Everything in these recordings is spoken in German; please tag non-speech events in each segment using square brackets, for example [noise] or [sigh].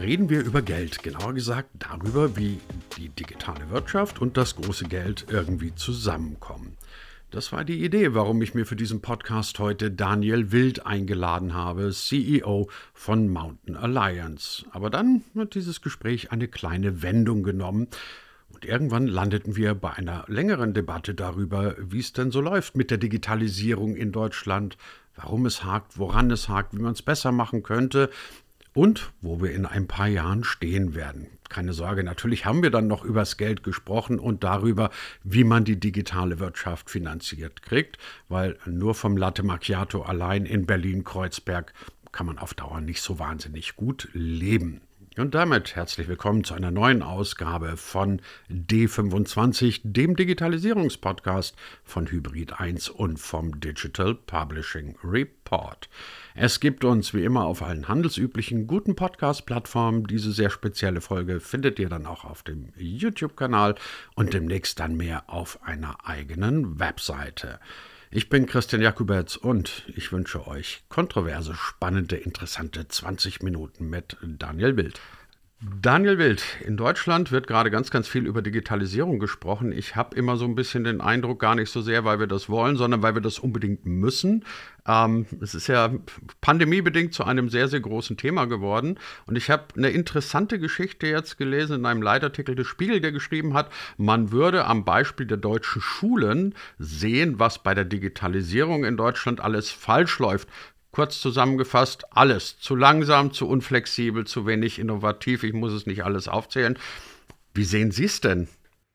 reden wir über Geld, genauer gesagt darüber, wie die digitale Wirtschaft und das große Geld irgendwie zusammenkommen. Das war die Idee, warum ich mir für diesen Podcast heute Daniel Wild eingeladen habe, CEO von Mountain Alliance. Aber dann hat dieses Gespräch eine kleine Wendung genommen. Und irgendwann landeten wir bei einer längeren Debatte darüber, wie es denn so läuft mit der Digitalisierung in Deutschland, warum es hakt, woran es hakt, wie man es besser machen könnte und wo wir in ein paar Jahren stehen werden. Keine Sorge, natürlich haben wir dann noch übers Geld gesprochen und darüber, wie man die digitale Wirtschaft finanziert kriegt, weil nur vom Latte Macchiato allein in Berlin-Kreuzberg kann man auf Dauer nicht so wahnsinnig gut leben. Und damit herzlich willkommen zu einer neuen Ausgabe von D25, dem Digitalisierungspodcast von Hybrid 1 und vom Digital Publishing Report. Es gibt uns wie immer auf allen handelsüblichen guten Podcast-Plattformen. Diese sehr spezielle Folge findet ihr dann auch auf dem YouTube-Kanal und demnächst dann mehr auf einer eigenen Webseite. Ich bin Christian Jakubetz und ich wünsche euch kontroverse, spannende, interessante 20 Minuten mit Daniel Wild. Daniel Wild, in Deutschland wird gerade ganz, ganz viel über Digitalisierung gesprochen. Ich habe immer so ein bisschen den Eindruck, gar nicht so sehr, weil wir das wollen, sondern weil wir das unbedingt müssen. Ähm, es ist ja pandemiebedingt zu einem sehr, sehr großen Thema geworden. Und ich habe eine interessante Geschichte jetzt gelesen in einem Leitartikel des Spiegel, der geschrieben hat, man würde am Beispiel der deutschen Schulen sehen, was bei der Digitalisierung in Deutschland alles falsch läuft. Kurz zusammengefasst, alles zu langsam, zu unflexibel, zu wenig innovativ. Ich muss es nicht alles aufzählen. Wie sehen Sie es denn?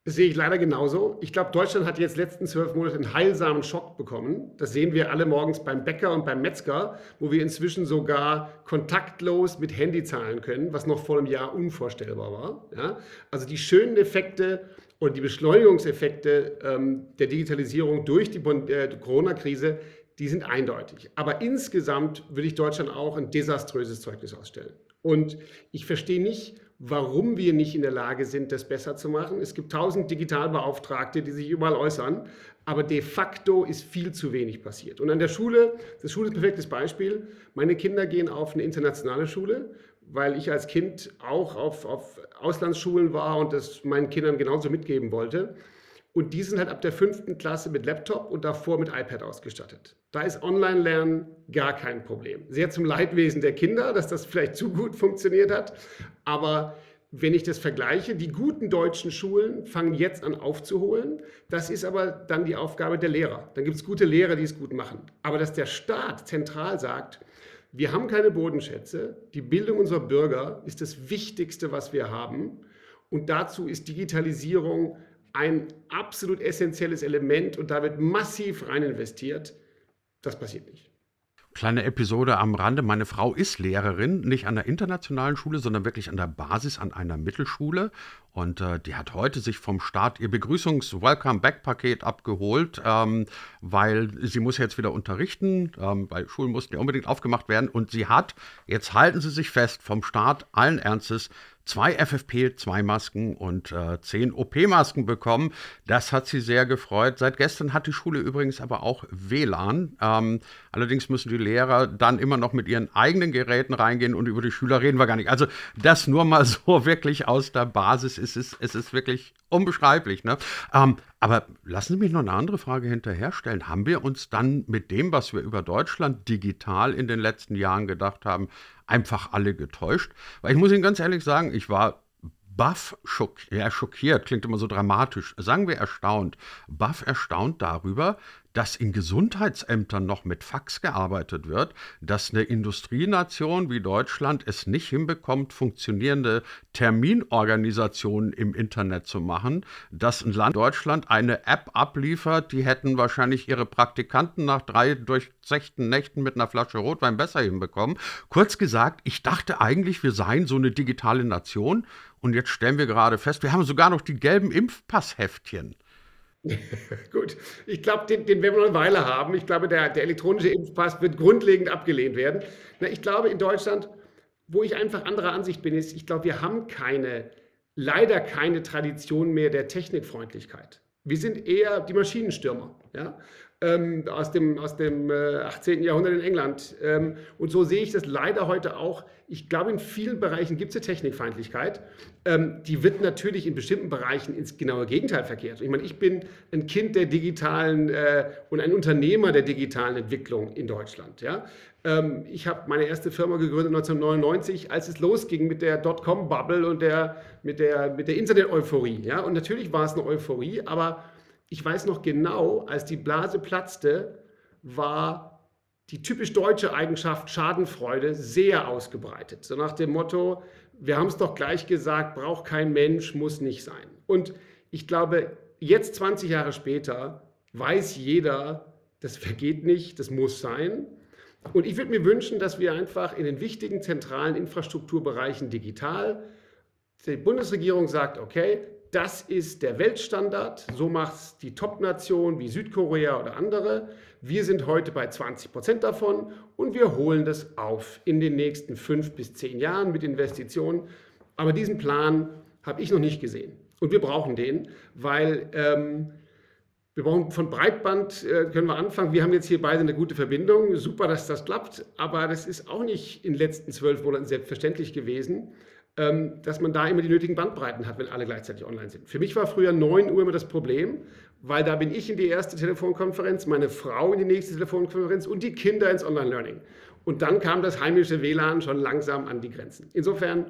Das sehe ich leider genauso. Ich glaube, Deutschland hat jetzt letzten zwölf Monate einen heilsamen Schock bekommen. Das sehen wir alle morgens beim Bäcker und beim Metzger, wo wir inzwischen sogar kontaktlos mit Handy zahlen können, was noch vor einem Jahr unvorstellbar war. Ja? Also die schönen Effekte und die Beschleunigungseffekte ähm, der Digitalisierung durch die äh, Corona-Krise, die sind eindeutig. Aber insgesamt würde ich Deutschland auch ein desaströses Zeugnis ausstellen. Und ich verstehe nicht, warum wir nicht in der Lage sind, das besser zu machen. Es gibt tausend Digitalbeauftragte, die sich überall äußern, aber de facto ist viel zu wenig passiert. Und an der Schule, das Schule ist ein perfektes Beispiel. Meine Kinder gehen auf eine internationale Schule, weil ich als Kind auch auf, auf Auslandsschulen war und das meinen Kindern genauso mitgeben wollte. Und die sind halt ab der fünften Klasse mit Laptop und davor mit iPad ausgestattet. Da ist Online-Lernen gar kein Problem. Sehr zum Leidwesen der Kinder, dass das vielleicht zu gut funktioniert hat. Aber wenn ich das vergleiche, die guten deutschen Schulen fangen jetzt an aufzuholen. Das ist aber dann die Aufgabe der Lehrer. Dann gibt es gute Lehrer, die es gut machen. Aber dass der Staat zentral sagt, wir haben keine Bodenschätze, die Bildung unserer Bürger ist das Wichtigste, was wir haben. Und dazu ist Digitalisierung ein absolut essentielles Element und da wird massiv rein investiert. Das passiert nicht. Kleine Episode am Rande. Meine Frau ist Lehrerin, nicht an der internationalen Schule, sondern wirklich an der Basis an einer Mittelschule. Und äh, die hat heute sich vom Staat ihr Begrüßungs-Welcome-Back-Paket abgeholt, ähm, weil sie muss jetzt wieder unterrichten, ähm, weil Schulen mussten ja unbedingt aufgemacht werden. Und sie hat, jetzt halten Sie sich fest, vom Staat allen Ernstes zwei FFP2-Masken und äh, zehn OP-Masken bekommen. Das hat sie sehr gefreut. Seit gestern hat die Schule übrigens aber auch WLAN. Ähm, allerdings müssen die Lehrer dann immer noch mit ihren eigenen Geräten reingehen und über die Schüler reden wir gar nicht. Also das nur mal [laughs] so wirklich aus der Basis. Es ist, es ist wirklich unbeschreiblich. Ne? Ähm, aber lassen Sie mich noch eine andere Frage hinterher stellen. Haben wir uns dann mit dem, was wir über Deutschland digital in den letzten Jahren gedacht haben, einfach alle getäuscht? Weil ich muss Ihnen ganz ehrlich sagen, ich war baff schock, ja, schockiert, klingt immer so dramatisch, sagen wir erstaunt, baff erstaunt darüber, dass in Gesundheitsämtern noch mit Fax gearbeitet wird, dass eine Industrienation wie Deutschland es nicht hinbekommt, funktionierende Terminorganisationen im Internet zu machen, dass ein Land Deutschland eine App abliefert, die hätten wahrscheinlich ihre Praktikanten nach drei durchzechten Nächten mit einer Flasche Rotwein besser hinbekommen. Kurz gesagt, ich dachte eigentlich, wir seien so eine digitale Nation und jetzt stellen wir gerade fest, wir haben sogar noch die gelben Impfpassheftchen. [laughs] Gut, ich glaube, den, den, werden wir noch eine Weile haben. Ich glaube, der, der elektronische Impfpass wird grundlegend abgelehnt werden. Na, ich glaube, in Deutschland, wo ich einfach anderer Ansicht bin, ist, ich glaube, wir haben keine, leider keine Tradition mehr der Technikfreundlichkeit. Wir sind eher die Maschinenstürmer. Ja? Ähm, aus dem, aus dem äh, 18. Jahrhundert in England. Ähm, und so sehe ich das leider heute auch. Ich glaube, in vielen Bereichen gibt es eine Technikfeindlichkeit. Ähm, die wird natürlich in bestimmten Bereichen ins genaue Gegenteil verkehrt. Ich meine, ich bin ein Kind der digitalen äh, und ein Unternehmer der digitalen Entwicklung in Deutschland. Ja? Ähm, ich habe meine erste Firma gegründet 1999, als es losging mit der Dotcom-Bubble und der, mit der, mit der Internet-Euphorie. Ja? Und natürlich war es eine Euphorie, aber ich weiß noch genau, als die Blase platzte, war die typisch deutsche Eigenschaft Schadenfreude sehr ausgebreitet. So nach dem Motto, wir haben es doch gleich gesagt, braucht kein Mensch, muss nicht sein. Und ich glaube, jetzt 20 Jahre später weiß jeder, das vergeht nicht, das muss sein. Und ich würde mir wünschen, dass wir einfach in den wichtigen zentralen Infrastrukturbereichen digital, die Bundesregierung sagt, okay, das ist der Weltstandard, so macht es die Top-Nation wie Südkorea oder andere. Wir sind heute bei 20 Prozent davon und wir holen das auf in den nächsten fünf bis zehn Jahren mit Investitionen. Aber diesen Plan habe ich noch nicht gesehen. Und wir brauchen den, weil ähm, wir brauchen von Breitband, äh, können wir anfangen. Wir haben jetzt hier beide eine gute Verbindung. Super, dass das klappt. Aber das ist auch nicht in den letzten zwölf Monaten selbstverständlich gewesen, dass man da immer die nötigen Bandbreiten hat, wenn alle gleichzeitig online sind. Für mich war früher 9 Uhr immer das Problem, weil da bin ich in die erste Telefonkonferenz, meine Frau in die nächste Telefonkonferenz und die Kinder ins Online-Learning. Und dann kam das heimische WLAN schon langsam an die Grenzen. Insofern,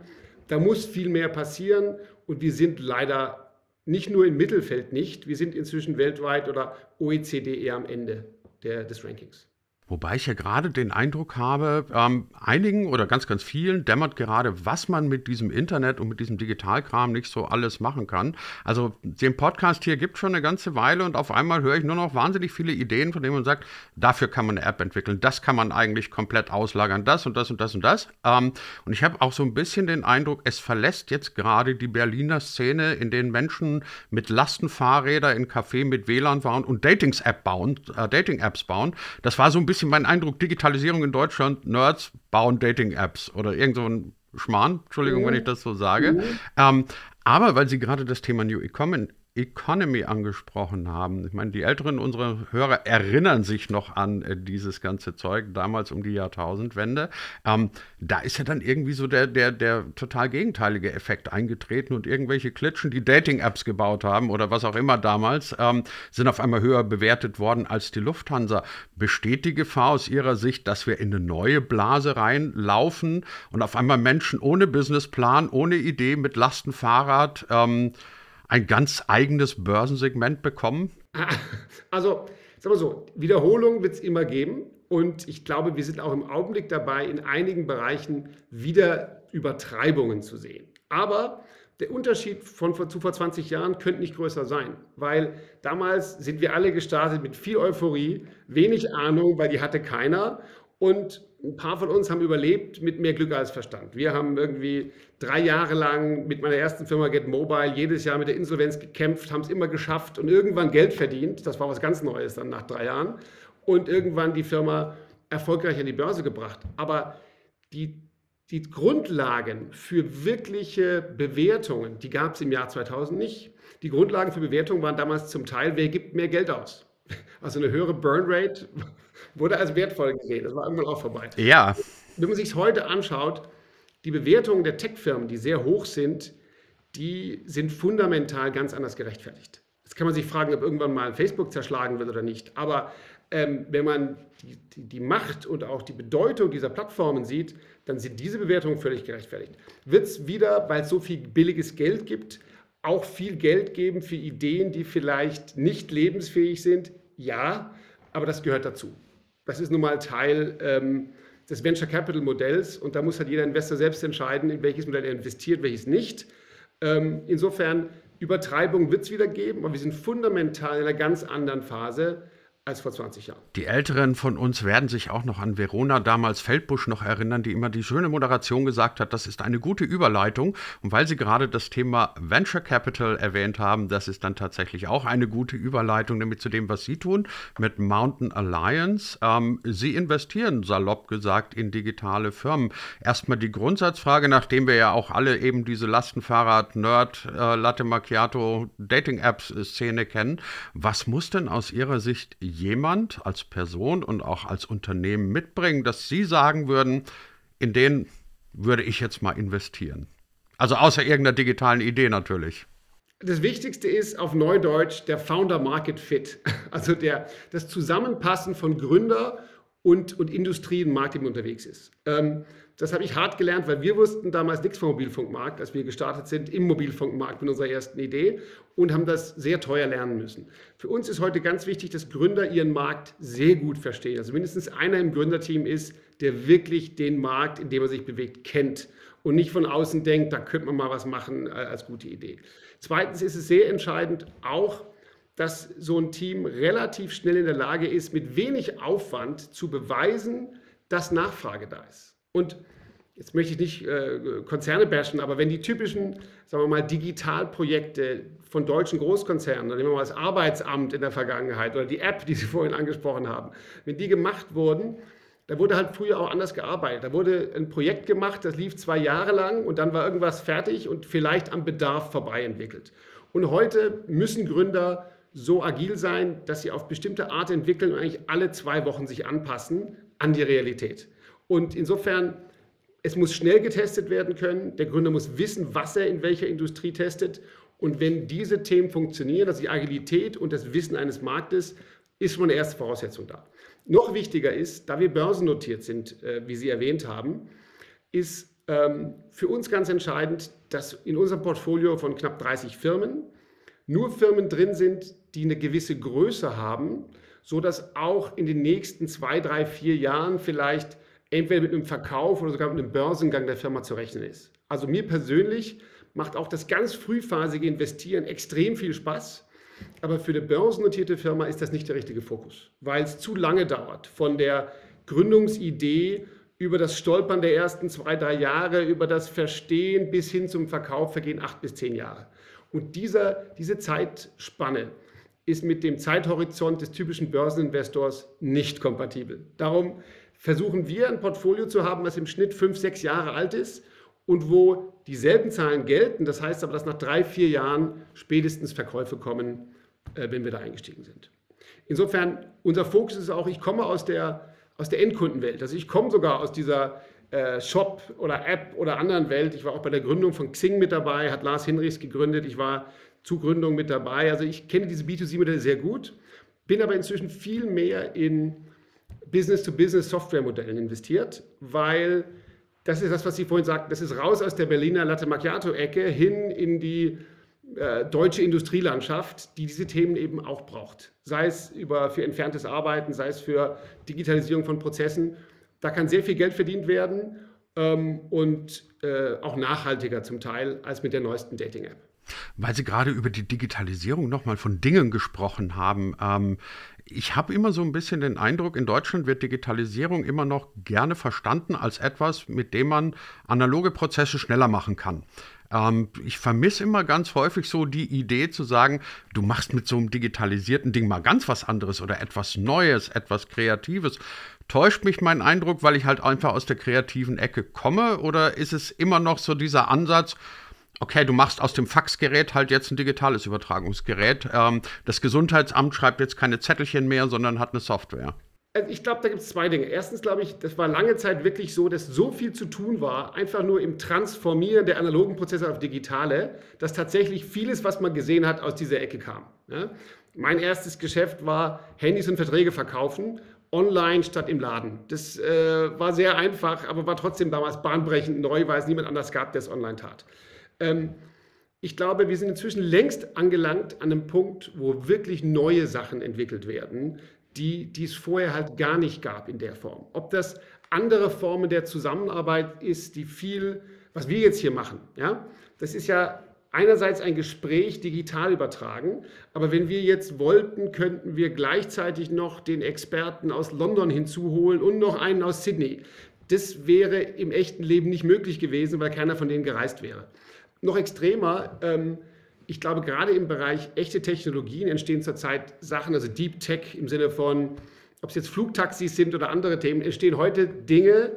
da muss viel mehr passieren und wir sind leider nicht nur im Mittelfeld nicht, wir sind inzwischen weltweit oder OECD eher am Ende der, des Rankings. Wobei ich ja gerade den Eindruck habe, ähm, einigen oder ganz, ganz vielen dämmert gerade, was man mit diesem Internet und mit diesem Digitalkram nicht so alles machen kann. Also den Podcast hier gibt schon eine ganze Weile und auf einmal höre ich nur noch wahnsinnig viele Ideen, von denen man sagt, dafür kann man eine App entwickeln, das kann man eigentlich komplett auslagern, das und das und das und das. Ähm, und ich habe auch so ein bisschen den Eindruck, es verlässt jetzt gerade die Berliner Szene, in denen Menschen mit Lastenfahrräder in Café mit WLAN waren und Datings-App bauen, äh, Dating-Apps bauen. Das war so ein bisschen bisschen mein Eindruck, Digitalisierung in Deutschland, Nerds bauen Dating-Apps oder irgend so ein Schmarrn, Entschuldigung, mhm. wenn ich das so sage. Mhm. Ähm, aber weil Sie gerade das Thema New Economy Economy angesprochen haben. Ich meine, die Älteren unserer Hörer erinnern sich noch an äh, dieses ganze Zeug, damals um die Jahrtausendwende. Ähm, da ist ja dann irgendwie so der, der, der total gegenteilige Effekt eingetreten und irgendwelche Klitschen, die Dating-Apps gebaut haben oder was auch immer damals, ähm, sind auf einmal höher bewertet worden als die Lufthansa. Besteht die Gefahr aus Ihrer Sicht, dass wir in eine neue Blase reinlaufen und auf einmal Menschen ohne Businessplan, ohne Idee, mit Lastenfahrrad, ähm, ein ganz eigenes Börsensegment bekommen? [laughs] Also, sagen wir so, Wiederholung wird es immer geben. Und ich glaube, wir sind auch im Augenblick dabei, in einigen Bereichen wieder Übertreibungen zu sehen. Aber der Unterschied von zu vor 20 Jahren könnte nicht größer sein, weil damals sind wir alle gestartet mit viel Euphorie, wenig Ahnung, weil die hatte keiner. Und ein paar von uns haben überlebt mit mehr Glück als Verstand. Wir haben irgendwie drei Jahre lang mit meiner ersten Firma Get Mobile jedes Jahr mit der Insolvenz gekämpft, haben es immer geschafft und irgendwann Geld verdient. Das war was ganz Neues dann nach drei Jahren. Und irgendwann die Firma erfolgreich an die Börse gebracht. Aber die, die Grundlagen für wirkliche Bewertungen, die gab es im Jahr 2000 nicht. Die Grundlagen für Bewertungen waren damals zum Teil, wer gibt mehr Geld aus? Also eine höhere Burnrate wurde als wertvoll gesehen. Das war irgendwann auch vorbei. Ja. Wenn man sich es heute anschaut, die Bewertungen der Tech-Firmen, die sehr hoch sind, die sind fundamental ganz anders gerechtfertigt. Jetzt kann man sich fragen, ob irgendwann mal Facebook zerschlagen wird oder nicht. Aber ähm, wenn man die, die, die, Macht und auch die Bedeutung dieser Plattformen sieht, dann sind diese Bewertungen völlig gerechtfertigt. Wird es wieder, weil es so viel billiges Geld gibt, auch viel Geld geben für Ideen, die vielleicht nicht lebensfähig sind? Ja, aber das gehört dazu. Das ist nun mal Teil ähm, des Venture Capital Modells und da muss halt jeder Investor selbst entscheiden, in welches Modell er investiert, welches nicht. Ähm, insofern, Übertreibung wird es wieder geben, aber wir sind fundamental in einer ganz anderen Phase als vor 20 Jahren. Die Älteren von uns werden sich auch noch an Verona, damals Feldbusch, noch erinnern, die immer die schöne Moderation gesagt hat, das ist eine gute Überleitung. Und weil Sie gerade das Thema Venture Capital erwähnt haben, das ist dann tatsächlich auch eine gute Überleitung, nämlich zu dem, was Sie tun mit Mountain Alliance. Ähm, Sie investieren, salopp gesagt, in digitale Firmen. Erstmal die Grundsatzfrage, nachdem wir ja auch alle eben diese Lastenfahrrad, Nerd, äh, Latte Macchiato, Dating-Apps-Szene kennen. Was muss denn aus Ihrer Sicht jemand als Person und auch als Unternehmen mitbringen, dass Sie sagen würden, in den würde ich jetzt mal investieren? Also außer irgendeiner digitalen Idee natürlich. Das Wichtigste ist auf Neudeutsch der Founder Market Fit, [laughs] also der, das Zusammenpassen von Gründer und, und Industrie im Markt, im unterwegs ist. Ähm, das habe ich hart gelernt, weil wir wussten damals nichts vom Mobilfunkmarkt, als wir gestartet sind im Mobilfunkmarkt mit unserer ersten Idee und haben das sehr teuer lernen müssen. Für uns ist heute ganz wichtig, dass Gründer ihren Markt sehr gut verstehen. Also mindestens einer im Gründerteam ist, der wirklich den Markt, in dem er sich bewegt, kennt und nicht von außen denkt, da könnte man mal was machen äh, als gute Idee. Zweitens ist es sehr entscheidend auch, dass so ein Team relativ schnell in der Lage ist, mit wenig Aufwand zu beweisen, dass Nachfrage da ist. Und jetzt möchte ich nicht äh, Konzerne bashen, aber wenn die typischen, sagen wir mal, Digitalprojekte von deutschen Großkonzernen, nehmen wir mal das Arbeitsamt in der Vergangenheit oder die App, die Sie [laughs] vorhin angesprochen haben, wenn die gemacht wurden, da wurde halt früher auch anders gearbeitet. Da wurde ein Projekt gemacht, das lief zwei Jahre lang und dann war irgendwas fertig und vielleicht am Bedarf vorbei entwickelt. Und heute müssen Gründer so agil sein, dass sie auf bestimmte Art entwickeln und eigentlich alle zwei Wochen sich anpassen an die Realität. Und insofern, es muss schnell getestet werden können. Der Gründer muss wissen, was er in welcher Industrie testet. Und wenn diese Themen funktionieren, also die Agilität und das Wissen eines Marktes, ist schon eine erste Voraussetzung da. Noch wichtiger ist, da wir börsennotiert sind, äh, wie Sie erwähnt haben, ist ähm, für uns ganz entscheidend, dass in unserem Portfolio von knapp 30 Firmen nur Firmen drin sind, die eine gewisse Größe haben, sodass auch in den nächsten zwei, drei, vier Jahren vielleicht entweder mit einem Verkauf oder sogar mit einem Börsengang der Firma zu rechnen ist. Also mir persönlich macht auch das ganz frühphasige Investieren extrem viel Spaß. Aber für eine börsennotierte Firma ist das nicht der richtige Fokus, weil es zu lange dauert. Von der Gründungsidee über das Stolpern der ersten zwei, drei Jahre, über das Verstehen bis hin zum Verkauf vergehen acht bis zehn Jahre. Und dieser, diese Zeitspanne ist mit dem Zeithorizont des typischen Börseninvestors nicht kompatibel. Darum versuchen wir ein Portfolio zu haben, was im Schnitt fünf, sechs Jahre alt ist und wo dieselben Zahlen gelten. Das heißt aber, dass nach drei, vier Jahren spätestens Verkäufe kommen, äh, wenn wir da eingestiegen sind. Insofern, unser Fokus ist auch, ich komme aus der, aus der Endkundenwelt. Also ich komme sogar aus dieser Shop oder App oder anderen Welt. Ich war auch bei der Gründung von Xing mit dabei, hat Lars Hinrichs gegründet. Ich war zu Gründung mit dabei. Also ich kenne diese B2C-Modelle sehr gut, bin aber inzwischen viel mehr in Business-to-Business-Software-Modellen investiert, weil das ist das, was Sie vorhin sagten, das ist raus aus der Berliner Latte Macchiato-Ecke hin in die äh, deutsche Industrielandschaft, die diese Themen eben auch braucht. Sei es über, für entferntes Arbeiten, sei es für Digitalisierung von Prozessen. Da kann sehr viel Geld verdient werden ähm, und äh, auch nachhaltiger zum Teil als mit der neuesten Dating-App. Weil Sie gerade über die Digitalisierung nochmal von Dingen gesprochen haben. Ähm, ich habe immer so ein bisschen den Eindruck, in Deutschland wird Digitalisierung immer noch gerne verstanden als etwas, mit dem man analoge Prozesse schneller machen kann. Ähm, ich vermisse immer ganz häufig so die Idee zu sagen, du machst mit so einem digitalisierten Ding mal ganz was anderes oder etwas Neues, etwas Kreatives. Täuscht mich mein Eindruck, weil ich halt einfach aus der kreativen Ecke komme? Oder ist es immer noch so dieser Ansatz, okay, du machst aus dem Faxgerät halt jetzt ein digitales Übertragungsgerät. Ähm, das Gesundheitsamt schreibt jetzt keine Zettelchen mehr, sondern hat eine Software. Also ich glaube, da gibt es zwei Dinge. Erstens glaube ich, das war lange Zeit wirklich so, dass so viel zu tun war, einfach nur im Transformieren der analogen Prozesse auf digitale, dass tatsächlich vieles, was man gesehen hat, aus dieser Ecke kam. Ja? Mein erstes Geschäft war Handys und Verträge verkaufen, online statt im Laden. Das äh, war sehr einfach, aber war trotzdem damals bahnbrechend neu, weil es niemand anders gab, der es online tat. Ähm, ich glaube, wir sind inzwischen längst angelangt an einem Punkt, wo wirklich neue Sachen entwickelt werden, die, die es vorher halt gar nicht gab in der Form. Ob das andere Formen der Zusammenarbeit ist, die viel, was wir jetzt hier machen, ja, das ist ja einerseits ein Gespräch digital übertragen, aber wenn wir jetzt wollten, könnten wir gleichzeitig noch den Experten aus London hinzuholen und noch einen aus Sydney. Das wäre im echten Leben nicht möglich gewesen, weil keiner von denen gereist wäre. Noch extremer, ähm, ich glaube, gerade im Bereich echte Technologien entstehen zurzeit Sachen, also Deep Tech im Sinne von, ob es jetzt Flugtaxis sind oder andere Themen, entstehen heute Dinge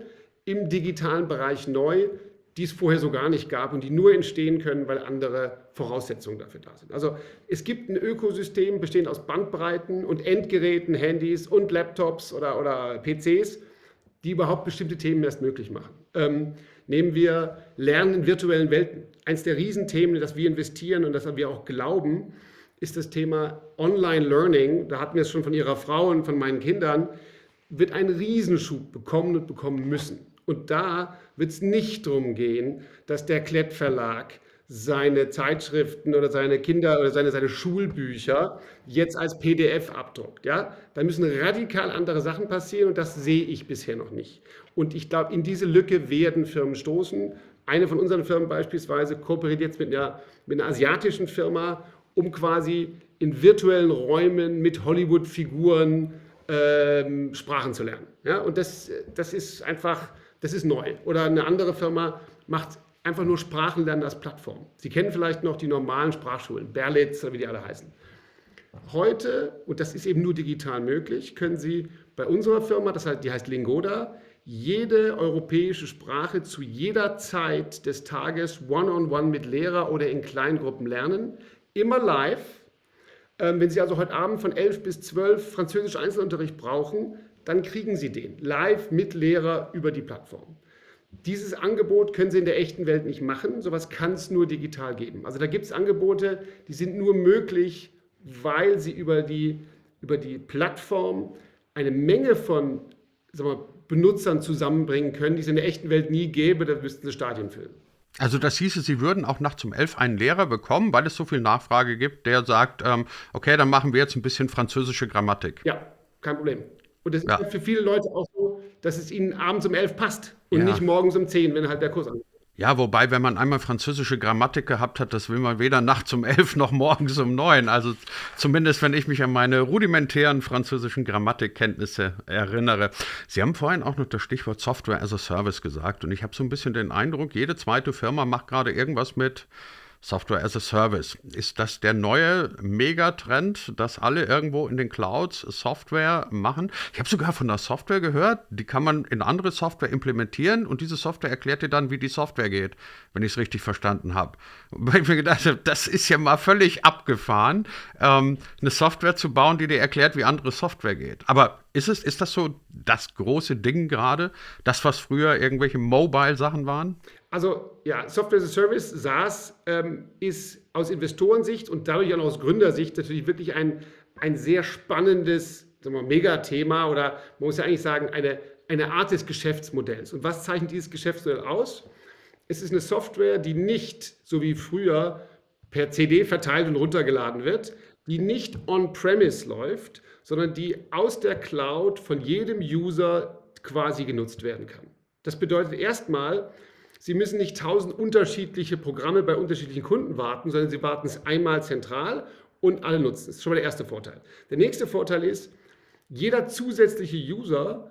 im digitalen Bereich neu, die es vorher so gar nicht gab und die nur entstehen können, weil andere Voraussetzungen dafür da sind. Also es gibt ein Ökosystem bestehend aus Bandbreiten und Endgeräten, Handys und Laptops oder, oder PCs, die überhaupt bestimmte Themen erst möglich machen. Ähm, nehmen wir Lernen in virtuellen Welten. Eins der Riesenthemen, in das wir investieren und das wir auch glauben, ist das Thema Online-Learning. Da hatten wir es schon von Ihrer Frau und von meinen Kindern, wird einen Riesenschub bekommen und bekommen müssen. Und da wird es nicht darum gehen, dass der Klett Verlag seine Zeitschriften oder seine Kinder oder seine, seine Schulbücher jetzt als PDF abdruckt. Ja? Da müssen radikal andere Sachen passieren und das sehe ich bisher noch nicht. Und ich glaube, in diese Lücke werden Firmen stoßen. Eine von unseren Firmen beispielsweise kooperiert jetzt mit einer, mit einer asiatischen Firma, um quasi in virtuellen Räumen mit Hollywood-Figuren ähm, Sprachen zu lernen. Ja? Und das, das ist einfach, das ist neu. Oder eine andere Firma macht einfach nur Sprachenlernen als Plattform. Sie kennen vielleicht noch die normalen Sprachschulen, Berlitz oder wie die alle heißen. Heute, und das ist eben nur digital möglich, können Sie bei unserer Firma, das heißt, die heißt Lingoda, jede europäische Sprache zu jeder Zeit des Tages one-on-one -on -one mit Lehrer oder in Kleingruppen lernen, immer live. Ähm, wenn Sie also heute Abend von 11 bis 12 Französisch Einzelunterricht brauchen, dann kriegen Sie den live mit Lehrer über die Plattform. Dieses Angebot können Sie in der echten Welt nicht machen. Sowas kann es nur digital geben. Also da gibt es Angebote, die sind nur möglich, weil sie über die, über die Plattform eine Menge von wir, Benutzern zusammenbringen können, die es in der echten Welt nie gäbe. Da müssten sie Stadien füllen. Also das hieße, Sie würden auch nachts um elf einen Lehrer bekommen, weil es so viel Nachfrage gibt, der sagt, ähm, okay, dann machen wir jetzt ein bisschen französische Grammatik. Ja, kein Problem. Und das ja. ist für viele Leute auch so, dass es ihnen abends um elf passt und ja. nicht morgens um zehn, wenn halt der Kurs anfängt. Ja, wobei, wenn man einmal französische Grammatik gehabt hat, das will man weder nachts um elf noch morgens um neun. Also zumindest, wenn ich mich an meine rudimentären französischen Grammatikkenntnisse erinnere. Sie haben vorhin auch noch das Stichwort Software as a Service gesagt und ich habe so ein bisschen den Eindruck, jede zweite Firma macht gerade irgendwas mit Software as a Service. Ist das der neue Megatrend, dass alle irgendwo in den Clouds Software machen? Ich habe sogar von der Software gehört, die kann man in andere Software implementieren und diese Software erklärt dir dann, wie die Software geht, wenn ich es richtig verstanden habe. [laughs] Weil ich mir gedacht habe, das ist ja mal völlig abgefahren, ähm, eine Software zu bauen, die dir erklärt, wie andere Software geht. Aber ist, es, ist das so das große Ding gerade? Das, was früher irgendwelche Mobile-Sachen waren? Also ja, Software as a Service, SaaS, ähm, ist aus Investorensicht und dadurch auch aus Gründersicht natürlich wirklich ein, ein sehr spannendes Megathema oder man muss ja eigentlich sagen, eine, eine Art des Geschäftsmodells. Und was zeichnet dieses Geschäftsmodell aus? Es ist eine Software, die nicht, so wie früher, per CD verteilt und runtergeladen wird, die nicht on-premise läuft, sondern die aus der Cloud von jedem User quasi genutzt werden kann. Das bedeutet erstmal, Sie müssen nicht tausend unterschiedliche Programme bei unterschiedlichen Kunden warten, sondern Sie warten es einmal zentral und alle nutzen es. Das ist schon mal der erste Vorteil. Der nächste Vorteil ist, jeder zusätzliche User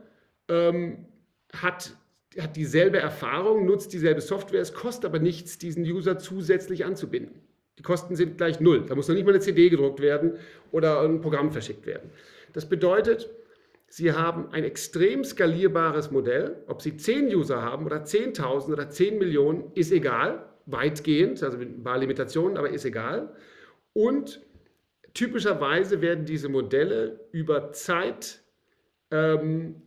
ähm, hat, hat dieselbe Erfahrung, nutzt dieselbe Software. Es kostet aber nichts, diesen User zusätzlich anzubinden. Die Kosten sind gleich null. Da muss noch nicht mal eine CD gedruckt werden oder ein Programm verschickt werden. Das bedeutet, Sie haben ein extrem skalierbares Modell. Ob Sie 10 User haben oder 10.000 oder 10 Millionen, ist egal. Weitgehend, also mit ein paar Limitationen, aber ist egal. Und typischerweise werden diese Modelle über Zeit ähm,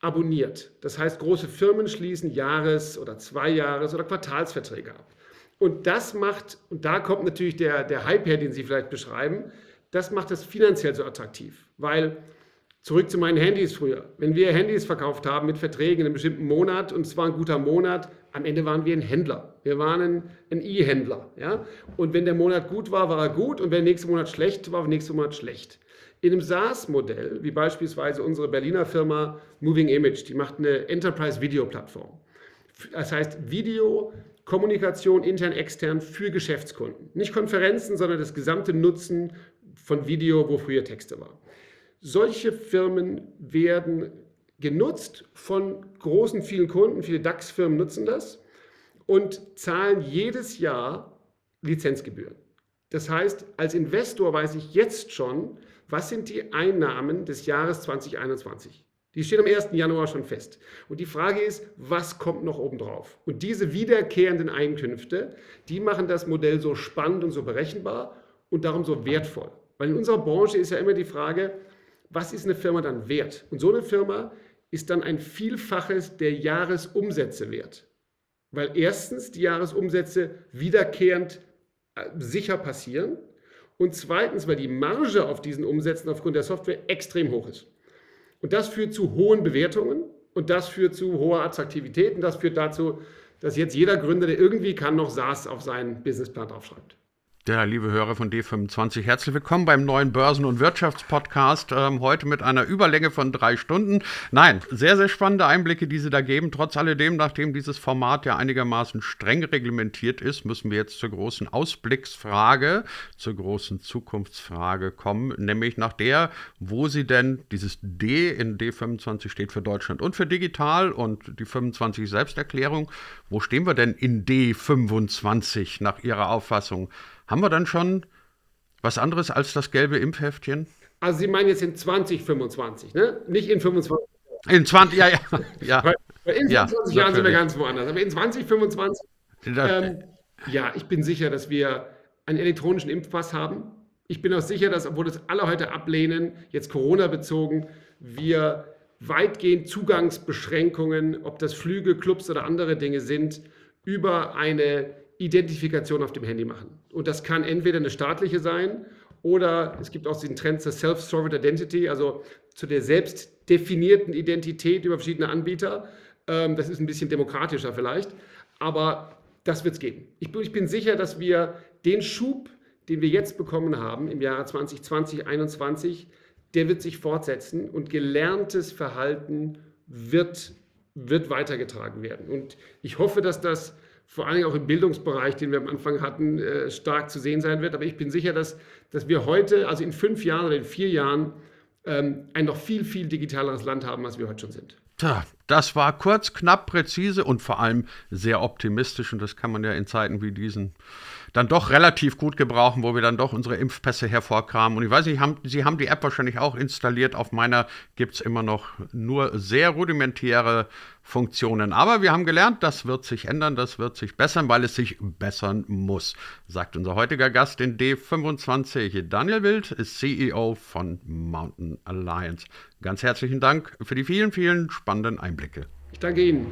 abonniert. Das heißt, große Firmen schließen Jahres- oder Zweijahres- oder Quartalsverträge ab. Und das macht, und da kommt natürlich der, der Hype her, den Sie vielleicht beschreiben, das macht es finanziell so attraktiv, weil Zurück zu meinen Handys früher. Wenn wir Handys verkauft haben mit Verträgen in einem bestimmten Monat und es war ein guter Monat, am Ende waren wir ein Händler. Wir waren ein E-Händler. Ja? Und wenn der Monat gut war, war er gut und wenn der nächste Monat schlecht war, war der nächste Monat schlecht. In einem SaaS-Modell, wie beispielsweise unsere Berliner Firma Moving Image, die macht eine Enterprise-Video-Plattform. Das heißt Video, Kommunikation intern, extern für Geschäftskunden. Nicht Konferenzen, sondern das gesamte Nutzen von Video, wo früher Texte waren. Solche Firmen werden genutzt von großen, vielen Kunden. Viele DAX-Firmen nutzen das und zahlen jedes Jahr Lizenzgebühren. Das heißt, als Investor weiß ich jetzt schon, was sind die Einnahmen des Jahres 2021. Die stehen am 1. Januar schon fest. Und die Frage ist, was kommt noch obendrauf? Und diese wiederkehrenden Einkünfte, die machen das Modell so spannend und so berechenbar und darum so wertvoll. Weil in unserer Branche ist ja immer die Frage, was ist eine Firma dann wert? Und so eine Firma ist dann ein Vielfaches der Jahresumsätze wert. Weil erstens die Jahresumsätze wiederkehrend äh, sicher passieren und zweitens, weil die Marge auf diesen Umsätzen aufgrund der Software extrem hoch ist. Und das führt zu hohen Bewertungen und das führt zu hoher Attraktivität und das führt dazu, dass jetzt jeder Gründer, der irgendwie kann, noch SaaS auf seinen Businessplan draufschreibt. Der liebe Hörer von D25, herzlich willkommen beim neuen Börsen- und Wirtschaftspodcast. Ähm, heute mit einer Überlänge von drei Stunden. Nein, sehr, sehr spannende Einblicke, die Sie da geben. Trotz alledem, nachdem dieses Format ja einigermaßen streng reglementiert ist, müssen wir jetzt zur großen Ausblicksfrage, zur großen Zukunftsfrage kommen, nämlich nach der, wo Sie denn dieses D in D25 steht für Deutschland und für digital und die 25 Selbsterklärung. Wo stehen wir denn in D25 nach Ihrer Auffassung? Haben wir dann schon was anderes als das gelbe Impfheftchen? Also Sie meinen jetzt in 2025, ne? Nicht in 25. In 20, ja, ja. ja. Weil, in 25 ja, Jahren sind wir ganz woanders. Aber in 2025, ähm, ja, ich bin sicher, dass wir einen elektronischen Impfpass haben. Ich bin auch sicher, dass, obwohl das alle heute ablehnen, jetzt Corona bezogen, wir weitgehend Zugangsbeschränkungen, ob das Flüge, Clubs oder andere Dinge sind, über eine Identifikation auf dem Handy machen. Und das kann entweder eine staatliche sein oder es gibt auch den Trend zur Self-Sovereign Identity, also zu der selbst definierten Identität über verschiedene Anbieter. Ähm, das ist ein bisschen demokratischer vielleicht, aber das wird es geben. Ich bin, ich bin sicher, dass wir den Schub, den wir jetzt bekommen haben im Jahre 2020, 2021, der wird sich fortsetzen und gelerntes Verhalten wird, wird weitergetragen werden. Und ich hoffe, dass das vor Dingen auch im Bildungsbereich, den wir am Anfang hatten, äh, stark zu sehen sein wird. Aber ich bin sicher, dass, dass wir heute, also in fünf Jahren oder in vier Jahren, ähm, ein noch viel, viel digitaleres Land haben, als wir heute schon sind. Tja, das war kurz, knapp, präzise und vor allem sehr optimistisch. Und das kann man ja in Zeiten wie diesen dann doch relativ gut gebrauchen, wo wir dann doch unsere Impfpässe hervorkramen. Und ich weiß nicht, haben, Sie haben die App wahrscheinlich auch installiert. Auf meiner gibt es immer noch nur sehr rudimentäre Funktionen. Aber wir haben gelernt, das wird sich ändern, das wird sich bessern, weil es sich bessern muss, sagt unser heutiger Gast in D25. Daniel Wild ist CEO von Mountain Alliance. Ganz herzlichen Dank für die vielen, vielen spannenden Einblicke. Ich danke Ihnen.